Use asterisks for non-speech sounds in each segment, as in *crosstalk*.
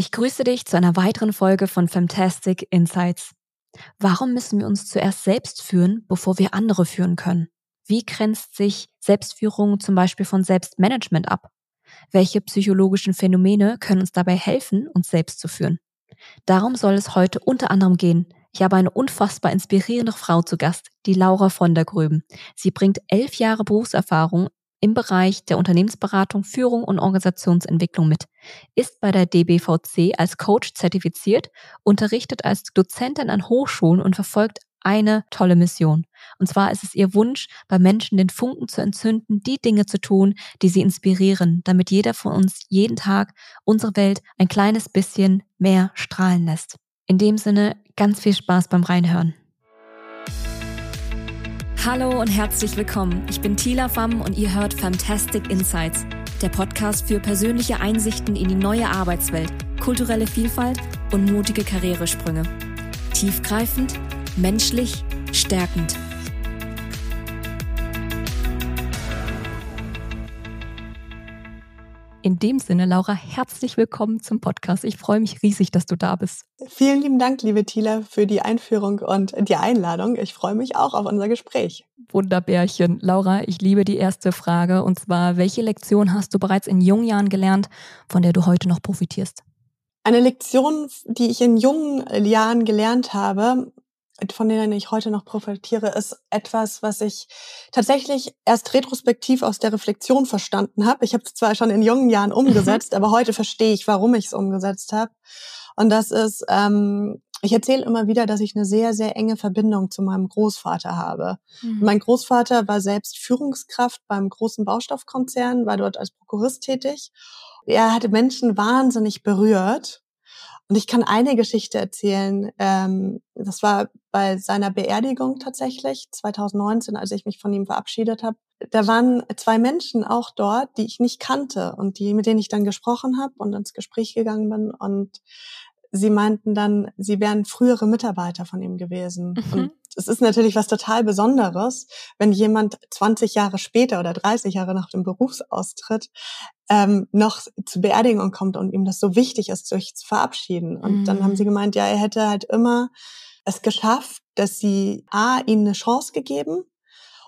Ich grüße dich zu einer weiteren Folge von Fantastic Insights. Warum müssen wir uns zuerst selbst führen, bevor wir andere führen können? Wie grenzt sich Selbstführung zum Beispiel von Selbstmanagement ab? Welche psychologischen Phänomene können uns dabei helfen, uns selbst zu führen? Darum soll es heute unter anderem gehen. Ich habe eine unfassbar inspirierende Frau zu Gast, die Laura von der Gröben. Sie bringt elf Jahre Berufserfahrung im Bereich der Unternehmensberatung, Führung und Organisationsentwicklung mit, ist bei der DBVC als Coach zertifiziert, unterrichtet als Dozentin an Hochschulen und verfolgt eine tolle Mission. Und zwar ist es ihr Wunsch, bei Menschen den Funken zu entzünden, die Dinge zu tun, die sie inspirieren, damit jeder von uns jeden Tag unsere Welt ein kleines bisschen mehr strahlen lässt. In dem Sinne, ganz viel Spaß beim Reinhören. Hallo und herzlich willkommen. Ich bin Tila Pham und ihr hört Fantastic Insights, der Podcast für persönliche Einsichten in die neue Arbeitswelt, kulturelle Vielfalt und mutige Karrieresprünge. Tiefgreifend, menschlich, stärkend. In dem Sinne, Laura, herzlich willkommen zum Podcast. Ich freue mich riesig, dass du da bist. Vielen lieben Dank, liebe Thila, für die Einführung und die Einladung. Ich freue mich auch auf unser Gespräch. Wunderbärchen. Laura, ich liebe die erste Frage und zwar, welche Lektion hast du bereits in jungen Jahren gelernt, von der du heute noch profitierst? Eine Lektion, die ich in jungen Jahren gelernt habe, von denen ich heute noch profitiere, ist etwas, was ich tatsächlich erst retrospektiv aus der Reflexion verstanden habe. Ich habe es zwar schon in jungen Jahren umgesetzt, aber heute verstehe ich, warum ich es umgesetzt habe. Und das ist, ähm, ich erzähle immer wieder, dass ich eine sehr, sehr enge Verbindung zu meinem Großvater habe. Mhm. Mein Großvater war selbst Führungskraft beim großen Baustoffkonzern, war dort als Prokurist tätig. Er hatte Menschen wahnsinnig berührt und ich kann eine Geschichte erzählen. Ähm, das war bei seiner Beerdigung tatsächlich, 2019, als ich mich von ihm verabschiedet habe. Da waren zwei Menschen auch dort, die ich nicht kannte und die, mit denen ich dann gesprochen habe und ins Gespräch gegangen bin. Und sie meinten dann, sie wären frühere Mitarbeiter von ihm gewesen. Mhm. Und es ist natürlich was total Besonderes, wenn jemand 20 Jahre später oder 30 Jahre nach dem Berufsaustritt ähm, noch zur Beerdigung kommt und ihm das so wichtig ist, sich zu verabschieden. Und mhm. dann haben sie mhm. gemeint, ja, er hätte halt immer es geschafft, dass sie A, ihnen eine Chance gegeben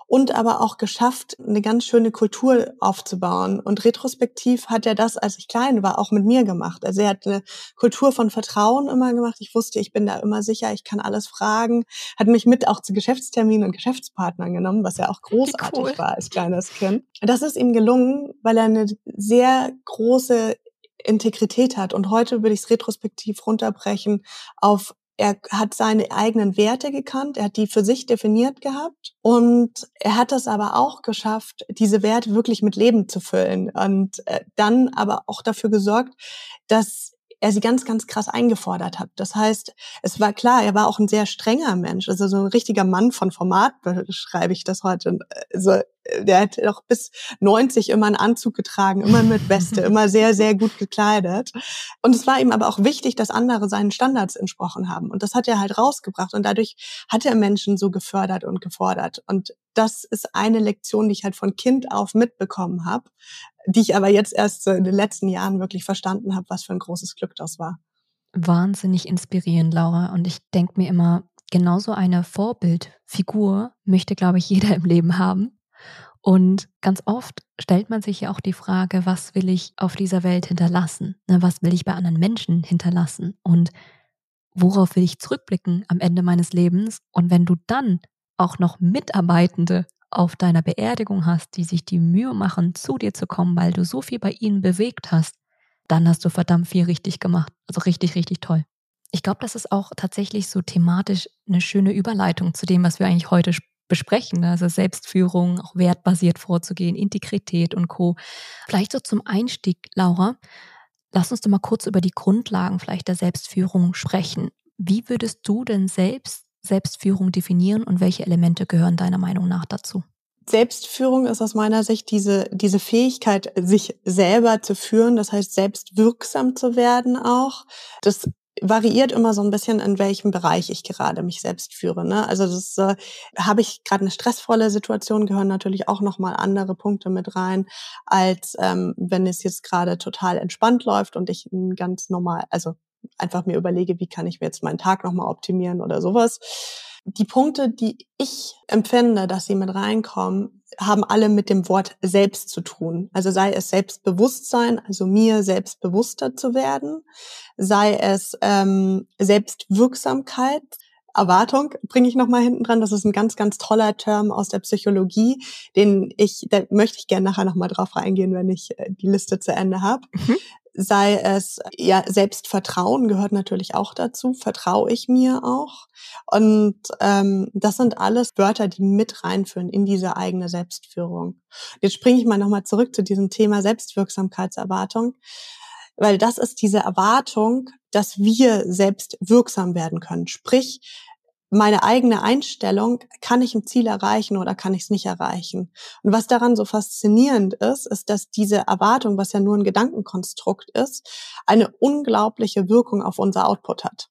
und aber auch geschafft, eine ganz schöne Kultur aufzubauen. Und retrospektiv hat er das, als ich klein war, auch mit mir gemacht. Also er hat eine Kultur von Vertrauen immer gemacht. Ich wusste, ich bin da immer sicher, ich kann alles fragen. Hat mich mit auch zu Geschäftsterminen und Geschäftspartnern genommen, was ja auch großartig cool. war als kleines Kind. Das ist ihm gelungen, weil er eine sehr große Integrität hat. Und heute würde ich es retrospektiv runterbrechen auf er hat seine eigenen Werte gekannt, er hat die für sich definiert gehabt und er hat es aber auch geschafft, diese Werte wirklich mit Leben zu füllen und äh, dann aber auch dafür gesorgt, dass er sie ganz, ganz krass eingefordert hat. Das heißt, es war klar, er war auch ein sehr strenger Mensch, also so ein richtiger Mann von Format, beschreibe ich das heute. Also, der hat auch bis 90 immer einen Anzug getragen, immer mit Weste, *laughs* immer sehr, sehr gut gekleidet. Und es war ihm aber auch wichtig, dass andere seinen Standards entsprochen haben. Und das hat er halt rausgebracht. Und dadurch hat er Menschen so gefördert und gefordert. Und das ist eine Lektion, die ich halt von Kind auf mitbekommen habe, die ich aber jetzt erst so in den letzten Jahren wirklich verstanden habe, was für ein großes Glück das war. Wahnsinnig inspirierend, Laura. Und ich denke mir immer, genauso eine Vorbildfigur möchte, glaube ich, *laughs* jeder im Leben haben. Und ganz oft stellt man sich ja auch die Frage, was will ich auf dieser Welt hinterlassen? Ne, was will ich bei anderen Menschen hinterlassen? Und worauf will ich zurückblicken am Ende meines Lebens? Und wenn du dann auch noch Mitarbeitende auf deiner Beerdigung hast, die sich die Mühe machen, zu dir zu kommen, weil du so viel bei ihnen bewegt hast, dann hast du verdammt viel richtig gemacht. Also richtig, richtig toll. Ich glaube, das ist auch tatsächlich so thematisch eine schöne Überleitung zu dem, was wir eigentlich heute besprechen. Ne? Also Selbstführung, auch wertbasiert vorzugehen, Integrität und Co. Vielleicht so zum Einstieg, Laura, lass uns doch mal kurz über die Grundlagen vielleicht der Selbstführung sprechen. Wie würdest du denn selbst Selbstführung definieren und welche Elemente gehören deiner Meinung nach dazu? Selbstführung ist aus meiner Sicht diese, diese Fähigkeit, sich selber zu führen, das heißt, selbst wirksam zu werden auch. Das variiert immer so ein bisschen, in welchem Bereich ich gerade mich selbst führe. Ne? Also das äh, habe ich gerade eine stressvolle Situation, gehören natürlich auch nochmal andere Punkte mit rein, als ähm, wenn es jetzt gerade total entspannt läuft und ich ganz normal, also einfach mir überlege, wie kann ich mir jetzt meinen Tag nochmal optimieren oder sowas. Die Punkte, die ich empfinde, dass sie mit reinkommen, haben alle mit dem Wort selbst zu tun. Also sei es Selbstbewusstsein, also mir selbstbewusster zu werden, sei es ähm, Selbstwirksamkeit, Erwartung bringe ich nochmal hinten dran. Das ist ein ganz, ganz toller Term aus der Psychologie, den ich, da möchte ich gerne nachher nochmal drauf reingehen, wenn ich äh, die Liste zu Ende habe. Mhm sei es ja Selbstvertrauen gehört natürlich auch dazu, vertraue ich mir auch. Und ähm, das sind alles Wörter, die mit reinführen in diese eigene Selbstführung. Jetzt springe ich mal nochmal zurück zu diesem Thema Selbstwirksamkeitserwartung, weil das ist diese Erwartung, dass wir selbst wirksam werden können. Sprich, meine eigene Einstellung, kann ich ein Ziel erreichen oder kann ich es nicht erreichen? Und was daran so faszinierend ist, ist, dass diese Erwartung, was ja nur ein Gedankenkonstrukt ist, eine unglaubliche Wirkung auf unser Output hat.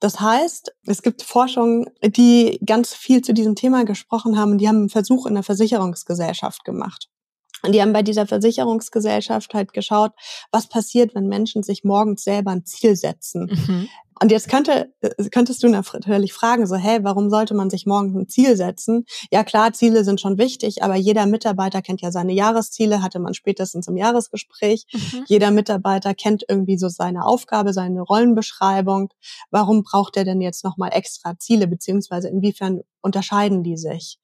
Das heißt, es gibt Forschungen, die ganz viel zu diesem Thema gesprochen haben. Die haben einen Versuch in der Versicherungsgesellschaft gemacht. Und die haben bei dieser Versicherungsgesellschaft halt geschaut, was passiert, wenn Menschen sich morgens selber ein Ziel setzen. Mhm. Und jetzt könnte, äh, könntest du natürlich fragen, so, hey, warum sollte man sich morgen ein Ziel setzen? Ja, klar, Ziele sind schon wichtig, aber jeder Mitarbeiter kennt ja seine Jahresziele, hatte man spätestens im Jahresgespräch. Mhm. Jeder Mitarbeiter kennt irgendwie so seine Aufgabe, seine Rollenbeschreibung. Warum braucht er denn jetzt nochmal extra Ziele, beziehungsweise inwiefern unterscheiden die sich?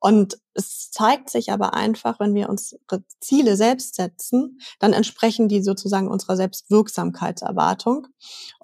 Und es zeigt sich aber einfach, wenn wir unsere Ziele selbst setzen, dann entsprechen die sozusagen unserer Selbstwirksamkeitserwartung.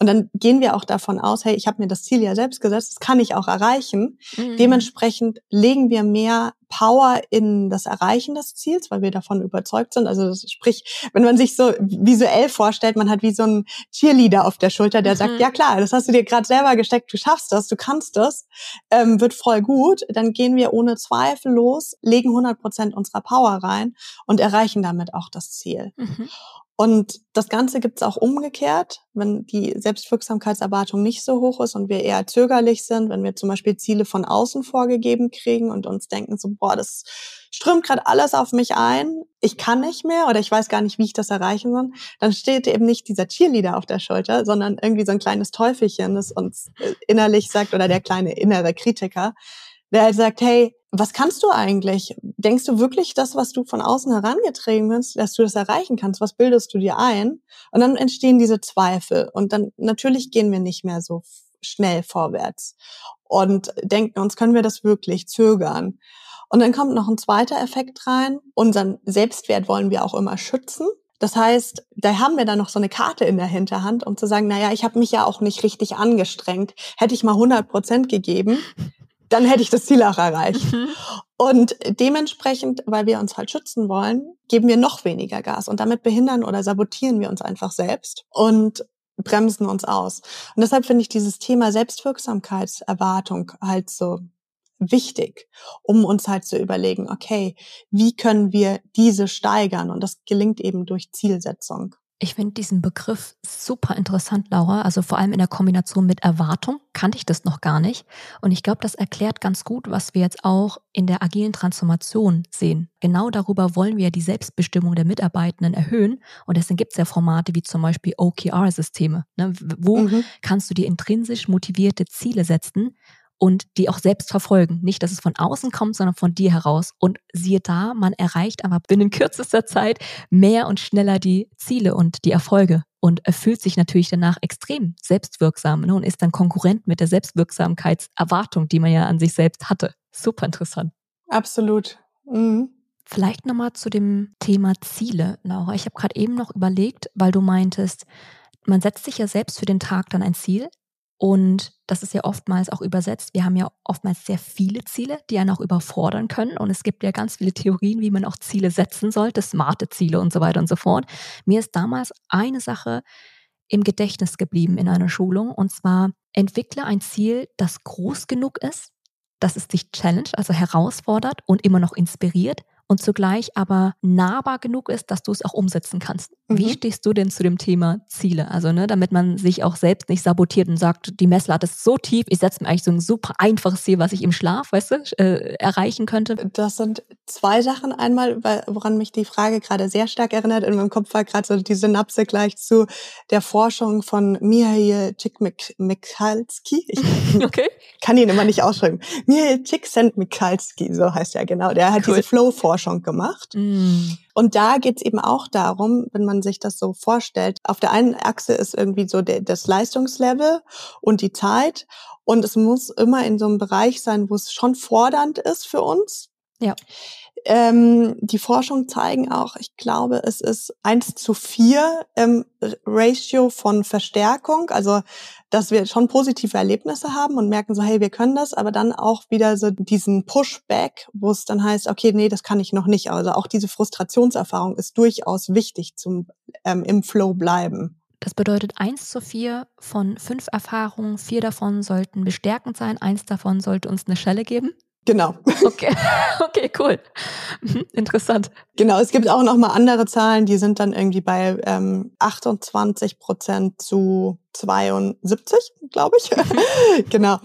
Und dann gehen wir auch davon aus, hey, ich habe mir das Ziel ja selbst gesetzt, das kann ich auch erreichen. Mhm. Dementsprechend legen wir mehr Power in das Erreichen des Ziels, weil wir davon überzeugt sind. Also sprich, wenn man sich so visuell vorstellt, man hat wie so einen Cheerleader auf der Schulter, der mhm. sagt, ja klar, das hast du dir gerade selber gesteckt, du schaffst das, du kannst das, ähm, wird voll gut, dann gehen wir ohne Zweifel los, legen 100 Prozent unserer Power rein und erreichen damit auch das Ziel. Mhm. Und das Ganze gibt's auch umgekehrt, wenn die Selbstwirksamkeitserwartung nicht so hoch ist und wir eher zögerlich sind, wenn wir zum Beispiel Ziele von außen vorgegeben kriegen und uns denken so, boah, das strömt gerade alles auf mich ein, ich kann nicht mehr oder ich weiß gar nicht, wie ich das erreichen soll, dann steht eben nicht dieser Cheerleader auf der Schulter, sondern irgendwie so ein kleines Teufelchen, das uns äh, innerlich sagt oder der kleine innere Kritiker, der halt sagt, hey, was kannst du eigentlich? Denkst du wirklich das, was du von außen herangetreten bist, dass du das erreichen kannst? Was bildest du dir ein? Und dann entstehen diese Zweifel. Und dann natürlich gehen wir nicht mehr so schnell vorwärts und denken uns, können wir das wirklich zögern? Und dann kommt noch ein zweiter Effekt rein. Unseren Selbstwert wollen wir auch immer schützen. Das heißt, da haben wir dann noch so eine Karte in der Hinterhand, um zu sagen, naja, ich habe mich ja auch nicht richtig angestrengt. Hätte ich mal 100 Prozent gegeben, dann hätte ich das Ziel auch erreicht. Mhm. Und dementsprechend, weil wir uns halt schützen wollen, geben wir noch weniger Gas und damit behindern oder sabotieren wir uns einfach selbst und bremsen uns aus. Und deshalb finde ich dieses Thema Selbstwirksamkeitserwartung halt so wichtig, um uns halt zu überlegen, okay, wie können wir diese steigern? Und das gelingt eben durch Zielsetzung. Ich finde diesen Begriff super interessant, Laura. Also vor allem in der Kombination mit Erwartung kannte ich das noch gar nicht. Und ich glaube, das erklärt ganz gut, was wir jetzt auch in der agilen Transformation sehen. Genau darüber wollen wir die Selbstbestimmung der Mitarbeitenden erhöhen. Und deswegen gibt es ja Formate wie zum Beispiel OKR-Systeme. Ne? Wo mhm. kannst du dir intrinsisch motivierte Ziele setzen, und die auch selbst verfolgen. Nicht, dass es von außen kommt, sondern von dir heraus. Und siehe da, man erreicht aber binnen kürzester Zeit mehr und schneller die Ziele und die Erfolge und fühlt sich natürlich danach extrem selbstwirksam ne, und ist dann Konkurrent mit der Selbstwirksamkeitserwartung, die man ja an sich selbst hatte. Super interessant. Absolut. Mhm. Vielleicht nochmal zu dem Thema Ziele, Laura. Ich habe gerade eben noch überlegt, weil du meintest, man setzt sich ja selbst für den Tag dann ein Ziel, und das ist ja oftmals auch übersetzt. Wir haben ja oftmals sehr viele Ziele, die einen auch überfordern können. Und es gibt ja ganz viele Theorien, wie man auch Ziele setzen sollte, smarte Ziele und so weiter und so fort. Mir ist damals eine Sache im Gedächtnis geblieben in einer Schulung. Und zwar entwickle ein Ziel, das groß genug ist, dass es dich challenge, also herausfordert und immer noch inspiriert und zugleich aber nahbar genug ist, dass du es auch umsetzen kannst. Mhm. Wie stehst du denn zu dem Thema Ziele? Also, ne, damit man sich auch selbst nicht sabotiert und sagt, die Messlatte ist so tief, ich setze mir eigentlich so ein super einfaches Ziel, was ich im Schlaf, weißt du, äh, erreichen könnte. Das sind zwei Sachen. Einmal, woran mich die Frage gerade sehr stark erinnert. In meinem Kopf war gerade so die Synapse gleich zu der Forschung von Mihail Csikszentmihalyi. Ich *laughs* okay. kann ihn immer nicht ausschreiben. Mihail Csikszentmihalyi, so heißt er genau. Der hat cool. diese Flow-Forschung gemacht. Mm. Und da geht's eben auch darum, wenn man sich das so vorstellt, auf der einen Achse ist irgendwie so der, das Leistungslevel und die Zeit. Und es muss immer in so einem Bereich sein, wo es schon fordernd ist für uns. Ja. Ähm, die Forschung zeigen auch, ich glaube, es ist eins zu vier ähm, Ratio von Verstärkung, also dass wir schon positive Erlebnisse haben und merken so, hey, wir können das, aber dann auch wieder so diesen Pushback, wo es dann heißt, okay, nee, das kann ich noch nicht. Also auch diese Frustrationserfahrung ist durchaus wichtig zum ähm, im Flow bleiben. Das bedeutet eins zu vier von fünf Erfahrungen, vier davon sollten bestärkend sein, eins davon sollte uns eine Schelle geben. Genau. Okay, *laughs* okay, cool. Mhm, interessant. Genau, es gibt auch noch mal andere Zahlen, die sind dann irgendwie bei ähm, 28 Prozent zu 72, glaube ich. *laughs* *laughs* genau.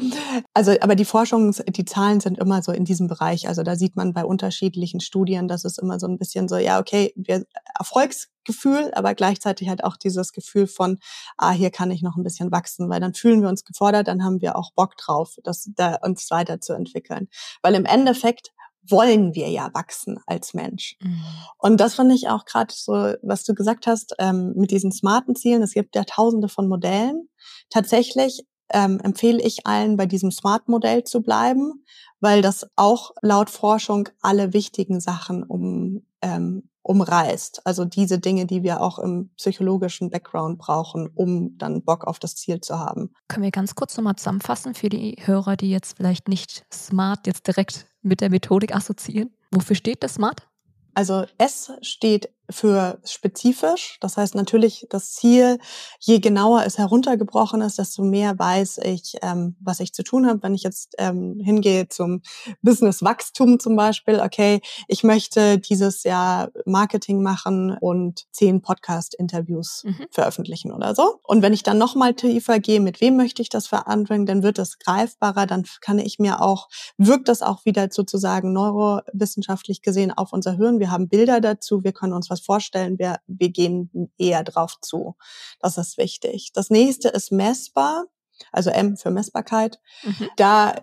Also, aber die Forschung, die Zahlen sind immer so in diesem Bereich. Also da sieht man bei unterschiedlichen Studien, dass es immer so ein bisschen so, ja, okay, wir Erfolgsgefühl, aber gleichzeitig halt auch dieses Gefühl von, ah, hier kann ich noch ein bisschen wachsen, weil dann fühlen wir uns gefordert, dann haben wir auch Bock drauf, das da uns weiterzuentwickeln. Weil im Endeffekt wollen wir ja wachsen als Mensch. Mhm. Und das fand ich auch gerade so, was du gesagt hast, ähm, mit diesen smarten Zielen. Es gibt ja tausende von Modellen. Tatsächlich ähm, empfehle ich allen, bei diesem Smart-Modell zu bleiben, weil das auch laut Forschung alle wichtigen Sachen um, ähm, umreißt. Also diese Dinge, die wir auch im psychologischen Background brauchen, um dann Bock auf das Ziel zu haben. Können wir ganz kurz nochmal zusammenfassen für die Hörer, die jetzt vielleicht nicht smart jetzt direkt mit der Methodik assoziieren? Wofür steht das smart? Also S steht für spezifisch. Das heißt natürlich das Ziel, je genauer es heruntergebrochen ist, desto mehr weiß ich, ähm, was ich zu tun habe. Wenn ich jetzt ähm, hingehe zum Business-Wachstum zum Beispiel, okay, ich möchte dieses Jahr Marketing machen und zehn Podcast-Interviews mhm. veröffentlichen oder so. Und wenn ich dann nochmal tiefer gehe, mit wem möchte ich das verantworten, dann wird das greifbarer, dann kann ich mir auch, wirkt das auch wieder sozusagen neurowissenschaftlich gesehen auf unser Hirn. Wir haben Bilder dazu, wir können uns was vorstellen, wir, wir gehen eher drauf zu. Das ist wichtig. Das nächste ist messbar, also M für Messbarkeit. Mhm. Da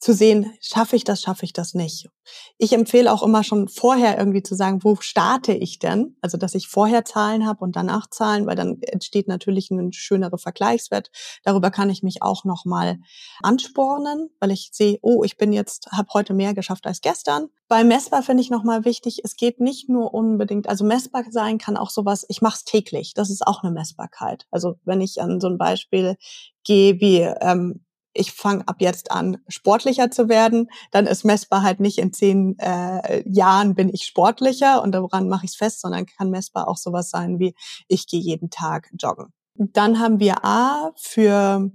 zu sehen, schaffe ich das, schaffe ich das nicht. Ich empfehle auch immer schon vorher irgendwie zu sagen, wo starte ich denn? Also, dass ich vorher Zahlen habe und danach Zahlen, weil dann entsteht natürlich ein schönerer Vergleichswert. Darüber kann ich mich auch nochmal anspornen, weil ich sehe, oh, ich bin jetzt, habe heute mehr geschafft als gestern. Bei messbar finde ich nochmal wichtig, es geht nicht nur unbedingt, also messbar sein kann auch sowas, ich mache es täglich, das ist auch eine Messbarkeit. Also wenn ich an so ein Beispiel gehe wie, ähm, ich fange ab jetzt an, sportlicher zu werden, dann ist messbar halt nicht in zehn äh, Jahren bin ich sportlicher und daran mache ich es fest, sondern kann messbar auch sowas sein wie, ich gehe jeden Tag joggen. Dann haben wir A für,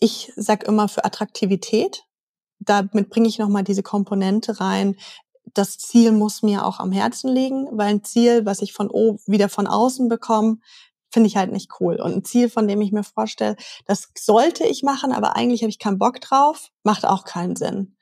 ich sag immer für Attraktivität. Damit bringe ich nochmal diese Komponente rein. Das Ziel muss mir auch am Herzen liegen, weil ein Ziel, was ich von o wieder von außen bekomme, finde ich halt nicht cool. Und ein Ziel, von dem ich mir vorstelle, das sollte ich machen, aber eigentlich habe ich keinen Bock drauf, macht auch keinen Sinn.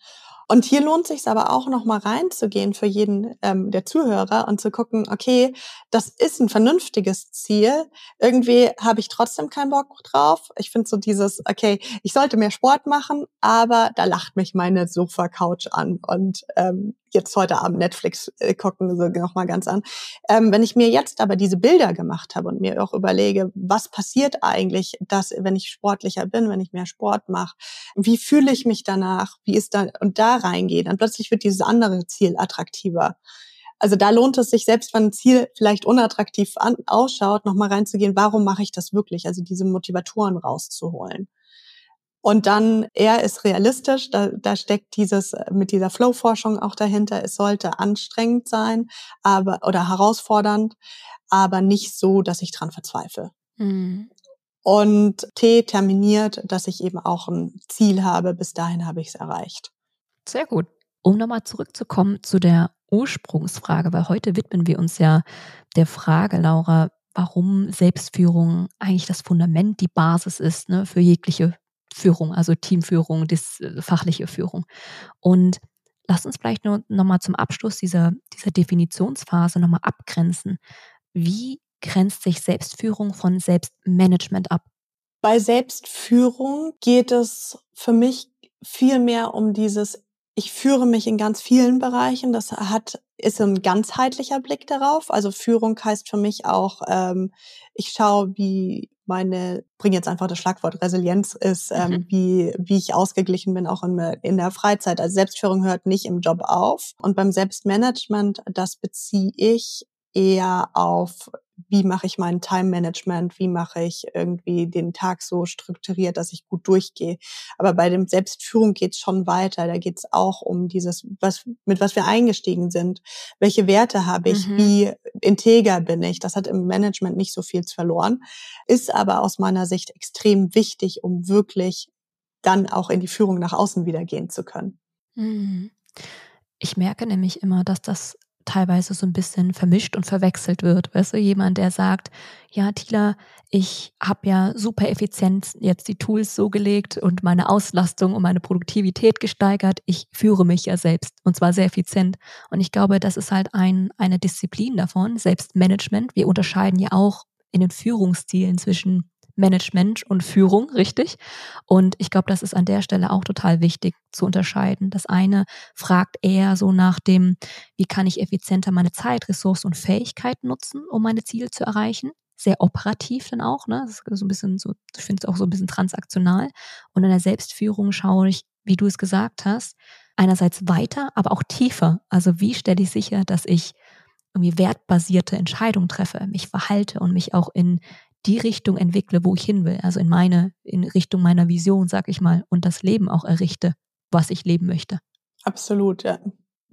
Und hier lohnt sich aber auch noch mal reinzugehen für jeden ähm, der Zuhörer und zu gucken, okay, das ist ein vernünftiges Ziel. Irgendwie habe ich trotzdem keinen Bock drauf. Ich finde so dieses, okay, ich sollte mehr Sport machen, aber da lacht mich meine Sofa-Couch an und ähm, jetzt heute Abend Netflix äh, gucken, so nochmal ganz an. Ähm, wenn ich mir jetzt aber diese Bilder gemacht habe und mir auch überlege, was passiert eigentlich, dass, wenn ich sportlicher bin, wenn ich mehr Sport mache, wie fühle ich mich danach, wie ist da, und da reingehe, dann plötzlich wird dieses andere Ziel attraktiver. Also da lohnt es sich, selbst wenn ein Ziel vielleicht unattraktiv an, ausschaut, nochmal reinzugehen, warum mache ich das wirklich? Also diese Motivatoren rauszuholen. Und dann, er ist realistisch, da, da steckt dieses mit dieser Flow-Forschung auch dahinter. Es sollte anstrengend sein, aber oder herausfordernd, aber nicht so, dass ich dran verzweifle. Mhm. Und T terminiert, dass ich eben auch ein Ziel habe. Bis dahin habe ich es erreicht. Sehr gut. Um nochmal zurückzukommen zu der Ursprungsfrage, weil heute widmen wir uns ja der Frage, Laura, warum Selbstführung eigentlich das Fundament, die Basis ist ne, für jegliche Führung, also Teamführung, das, äh, fachliche Führung. Und lass uns vielleicht nur nochmal zum Abschluss dieser, dieser Definitionsphase nochmal abgrenzen. Wie grenzt sich Selbstführung von Selbstmanagement ab? Bei Selbstführung geht es für mich viel mehr um dieses, ich führe mich in ganz vielen Bereichen. Das hat, ist ein ganzheitlicher Blick darauf. Also Führung heißt für mich auch, ähm, ich schaue, wie meine, bringe jetzt einfach das Schlagwort Resilienz ist, ähm, mhm. wie, wie ich ausgeglichen bin, auch in, in der Freizeit. Also Selbstführung hört nicht im Job auf. Und beim Selbstmanagement, das beziehe ich eher auf wie mache ich mein Time-Management, wie mache ich irgendwie den Tag so strukturiert, dass ich gut durchgehe. Aber bei dem Selbstführung geht es schon weiter. Da geht es auch um dieses, was, mit was wir eingestiegen sind. Welche Werte habe ich? Mhm. Wie integer bin ich? Das hat im Management nicht so viel verloren, ist aber aus meiner Sicht extrem wichtig, um wirklich dann auch in die Führung nach außen wieder gehen zu können. Mhm. Ich merke nämlich immer, dass das teilweise so ein bisschen vermischt und verwechselt wird. Weißt du, jemand, der sagt, ja, Tila, ich habe ja super effizient jetzt die Tools so gelegt und meine Auslastung und meine Produktivität gesteigert. Ich führe mich ja selbst und zwar sehr effizient. Und ich glaube, das ist halt ein, eine Disziplin davon, Selbstmanagement. Wir unterscheiden ja auch in den Führungsstilen zwischen Management und Führung, richtig? Und ich glaube, das ist an der Stelle auch total wichtig zu unterscheiden. Das eine fragt eher so nach dem, wie kann ich effizienter meine Zeit, Ressourcen und Fähigkeiten nutzen, um meine Ziele zu erreichen? Sehr operativ dann auch, ne? Das ist so ein bisschen so, ich finde es auch so ein bisschen transaktional. Und in der Selbstführung schaue ich, wie du es gesagt hast, einerseits weiter, aber auch tiefer. Also wie stelle ich sicher, dass ich irgendwie wertbasierte Entscheidungen treffe, mich verhalte und mich auch in die Richtung entwickle, wo ich hin will, also in meine, in Richtung meiner Vision, sag ich mal, und das Leben auch errichte, was ich leben möchte. Absolut, ja.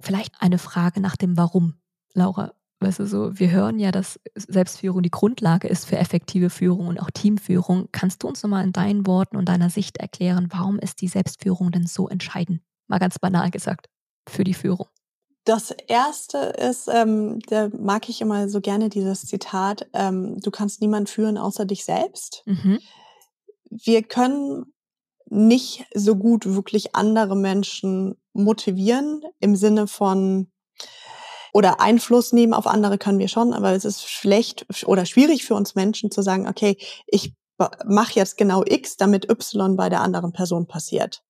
Vielleicht eine Frage nach dem Warum, Laura. Weißt du, so, wir hören ja, dass Selbstführung die Grundlage ist für effektive Führung und auch Teamführung. Kannst du uns nochmal in deinen Worten und deiner Sicht erklären, warum ist die Selbstführung denn so entscheidend? Mal ganz banal gesagt, für die Führung. Das erste ist, ähm, da mag ich immer so gerne dieses Zitat, ähm, du kannst niemand führen außer dich selbst. Mhm. Wir können nicht so gut wirklich andere Menschen motivieren im Sinne von oder Einfluss nehmen auf andere können wir schon, aber es ist schlecht oder schwierig für uns Menschen zu sagen, okay, ich mache jetzt genau X, damit Y bei der anderen Person passiert.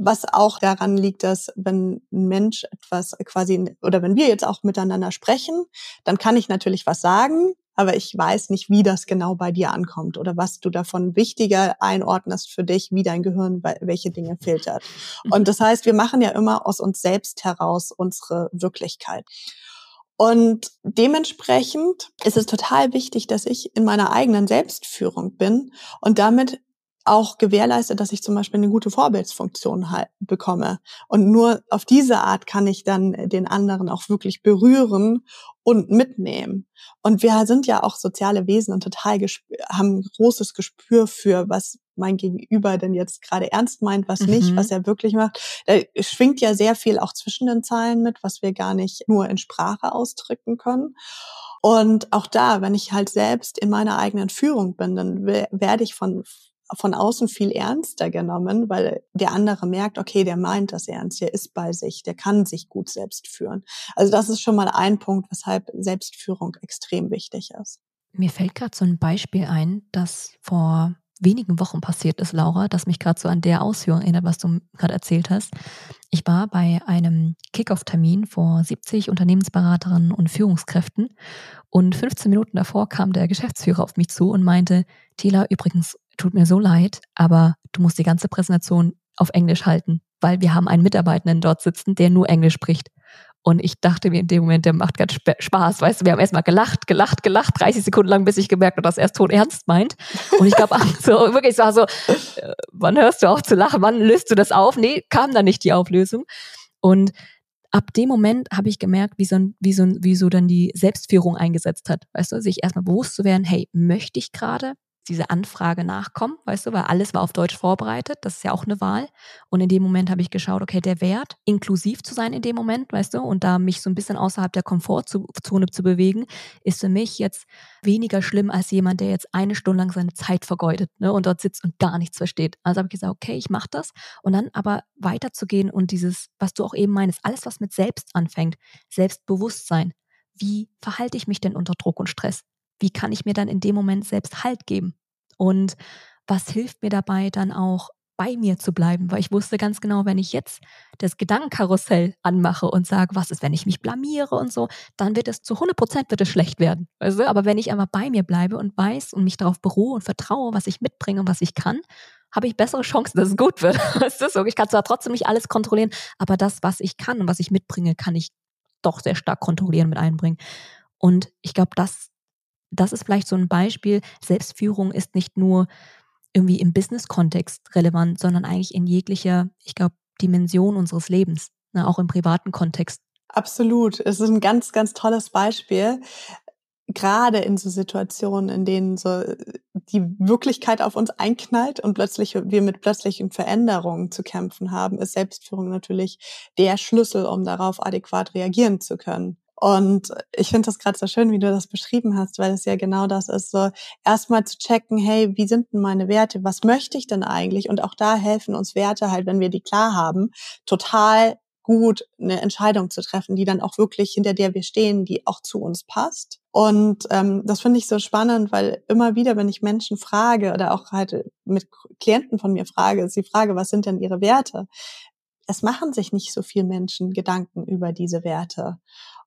Was auch daran liegt, dass wenn ein Mensch etwas quasi, oder wenn wir jetzt auch miteinander sprechen, dann kann ich natürlich was sagen, aber ich weiß nicht, wie das genau bei dir ankommt oder was du davon wichtiger einordnest für dich, wie dein Gehirn welche Dinge filtert. Mhm. Und das heißt, wir machen ja immer aus uns selbst heraus unsere Wirklichkeit. Und dementsprechend ist es total wichtig, dass ich in meiner eigenen Selbstführung bin und damit auch gewährleistet, dass ich zum Beispiel eine gute Vorbildsfunktion halt bekomme. Und nur auf diese Art kann ich dann den anderen auch wirklich berühren und mitnehmen. Und wir sind ja auch soziale Wesen und total haben großes Gespür für, was mein Gegenüber denn jetzt gerade ernst meint, was mhm. nicht, was er wirklich macht. Da schwingt ja sehr viel auch zwischen den Zeilen mit, was wir gar nicht nur in Sprache ausdrücken können. Und auch da, wenn ich halt selbst in meiner eigenen Führung bin, dann werde ich von von außen viel ernster genommen, weil der andere merkt, okay, der meint das ernst, der ist bei sich, der kann sich gut selbst führen. Also das ist schon mal ein Punkt, weshalb Selbstführung extrem wichtig ist. Mir fällt gerade so ein Beispiel ein, das vor wenigen Wochen passiert ist, Laura, das mich gerade so an der Ausführung erinnert, was du gerade erzählt hast. Ich war bei einem Kickoff-Termin vor 70 Unternehmensberaterinnen und Führungskräften und 15 Minuten davor kam der Geschäftsführer auf mich zu und meinte, Tila, übrigens, tut mir so leid, aber du musst die ganze Präsentation auf Englisch halten, weil wir haben einen Mitarbeitenden dort sitzen, der nur Englisch spricht. Und ich dachte mir in dem Moment, der macht ganz Spaß. Weißt du, wir haben erstmal gelacht, gelacht, gelacht, 30 Sekunden lang, bis ich gemerkt habe, dass er es tot ernst meint. Und ich glaube, *laughs* so, wirklich war so, äh, wann hörst du auf zu lachen? Wann löst du das auf? Nee, kam da nicht die Auflösung. Und ab dem Moment habe ich gemerkt, wie so, wie, so, wie so dann die Selbstführung eingesetzt hat. Weißt du, sich erstmal bewusst zu werden, hey, möchte ich gerade diese Anfrage nachkommen, weißt du, weil alles war auf Deutsch vorbereitet. Das ist ja auch eine Wahl. Und in dem Moment habe ich geschaut, okay, der Wert, inklusiv zu sein in dem Moment, weißt du, und da mich so ein bisschen außerhalb der Komfortzone zu bewegen, ist für mich jetzt weniger schlimm als jemand, der jetzt eine Stunde lang seine Zeit vergeudet ne, und dort sitzt und gar nichts versteht. Also habe ich gesagt, okay, ich mache das. Und dann aber weiterzugehen und dieses, was du auch eben meinst, alles, was mit Selbst anfängt, Selbstbewusstsein. Wie verhalte ich mich denn unter Druck und Stress? Wie kann ich mir dann in dem Moment selbst Halt geben? Und was hilft mir dabei dann auch bei mir zu bleiben, weil ich wusste ganz genau, wenn ich jetzt das Gedankenkarussell anmache und sage, was ist, wenn ich mich blamiere und so, dann wird es zu 100 Prozent wird es schlecht werden. Weißt? Aber wenn ich einmal bei mir bleibe und weiß und mich darauf beruhe und vertraue, was ich mitbringe und was ich kann, habe ich bessere Chancen, dass es gut wird. *laughs* Weißt du? ich kann zwar trotzdem nicht alles kontrollieren, aber das, was ich kann und was ich mitbringe, kann ich doch sehr stark kontrollieren mit einbringen. Und ich glaube, das, das ist vielleicht so ein Beispiel. Selbstführung ist nicht nur irgendwie im Business-Kontext relevant, sondern eigentlich in jeglicher, ich glaube, Dimension unseres Lebens, ne, auch im privaten Kontext. Absolut. Es ist ein ganz, ganz tolles Beispiel. Gerade in so Situationen, in denen so die Wirklichkeit auf uns einknallt und plötzlich wir mit plötzlichen Veränderungen zu kämpfen haben, ist Selbstführung natürlich der Schlüssel, um darauf adäquat reagieren zu können. Und ich finde das gerade so schön, wie du das beschrieben hast, weil es ja genau das ist, so erstmal zu checken, hey, wie sind denn meine Werte? Was möchte ich denn eigentlich? Und auch da helfen uns Werte halt, wenn wir die klar haben, total gut eine Entscheidung zu treffen, die dann auch wirklich hinter der wir stehen, die auch zu uns passt. Und ähm, das finde ich so spannend, weil immer wieder, wenn ich Menschen frage oder auch halt mit Klienten von mir frage, ist die Frage, was sind denn ihre Werte? Es machen sich nicht so viel Menschen Gedanken über diese Werte.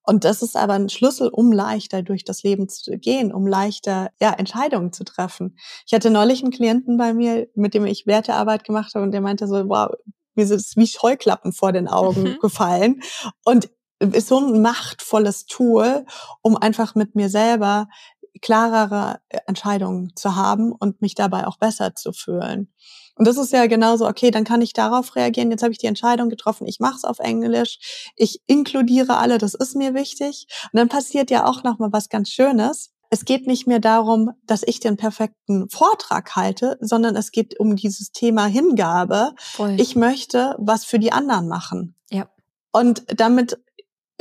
Und das ist aber ein Schlüssel, um leichter durch das Leben zu gehen, um leichter ja, Entscheidungen zu treffen. Ich hatte neulich einen Klienten bei mir, mit dem ich Wertearbeit gemacht habe und der meinte so, wow, mir ist wie Scheuklappen vor den Augen mhm. gefallen. Und ist so ein machtvolles Tool, um einfach mit mir selber klarere Entscheidungen zu haben und mich dabei auch besser zu fühlen. Und das ist ja genauso, okay, dann kann ich darauf reagieren. Jetzt habe ich die Entscheidung getroffen, ich mache es auf Englisch, ich inkludiere alle, das ist mir wichtig. Und dann passiert ja auch noch mal was ganz Schönes. Es geht nicht mehr darum, dass ich den perfekten Vortrag halte, sondern es geht um dieses Thema Hingabe. Voll. Ich möchte was für die anderen machen. Ja. Und damit